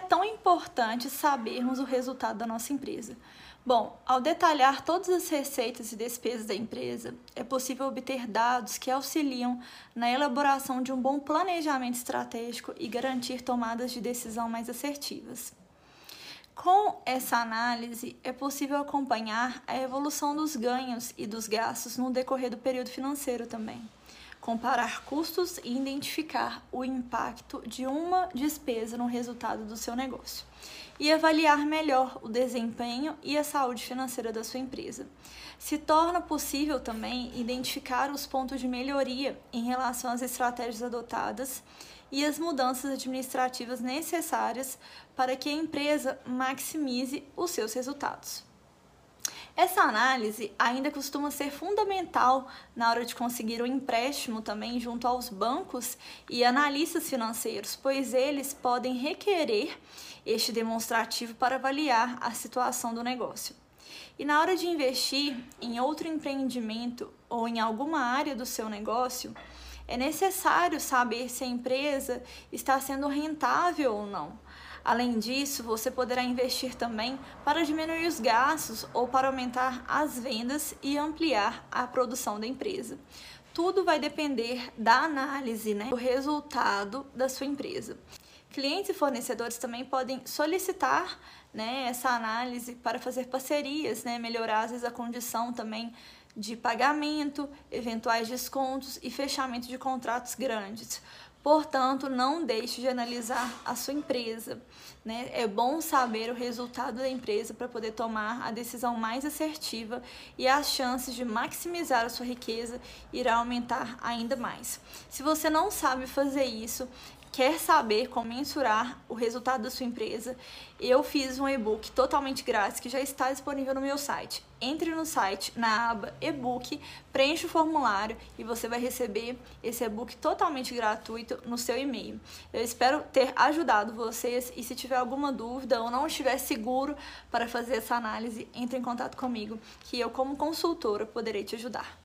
tão importante sabermos o resultado da nossa empresa? Bom, ao detalhar todas as receitas e despesas da empresa, é possível obter dados que auxiliam na elaboração de um bom planejamento estratégico e garantir tomadas de decisão mais assertivas. Com essa análise, é possível acompanhar a evolução dos ganhos e dos gastos no decorrer do período financeiro também comparar custos e identificar o impacto de uma despesa no resultado do seu negócio e avaliar melhor o desempenho e a saúde financeira da sua empresa. Se torna possível também identificar os pontos de melhoria em relação às estratégias adotadas e as mudanças administrativas necessárias para que a empresa maximize os seus resultados. Essa análise ainda costuma ser fundamental na hora de conseguir o um empréstimo também junto aos bancos e analistas financeiros, pois eles podem requerer este demonstrativo para avaliar a situação do negócio. E na hora de investir em outro empreendimento ou em alguma área do seu negócio, é necessário saber se a empresa está sendo rentável ou não Além disso, você poderá investir também para diminuir os gastos ou para aumentar as vendas e ampliar a produção da empresa. Tudo vai depender da análise, né, do resultado da sua empresa. Clientes e fornecedores também podem solicitar né, essa análise para fazer parcerias, né, melhorar às vezes a condição também de pagamento, eventuais descontos e fechamento de contratos grandes. Portanto, não deixe de analisar a sua empresa. Né? É bom saber o resultado da empresa para poder tomar a decisão mais assertiva e as chances de maximizar a sua riqueza irá aumentar ainda mais. Se você não sabe fazer isso, quer saber como mensurar o resultado da sua empresa, eu fiz um e-book totalmente grátis que já está disponível no meu site. Entre no site, na aba e-book, preencha o formulário e você vai receber esse e-book totalmente gratuito no seu e-mail. Eu espero ter ajudado vocês e se tiver alguma dúvida ou não estiver seguro para fazer essa análise, entre em contato comigo, que eu como consultora poderei te ajudar.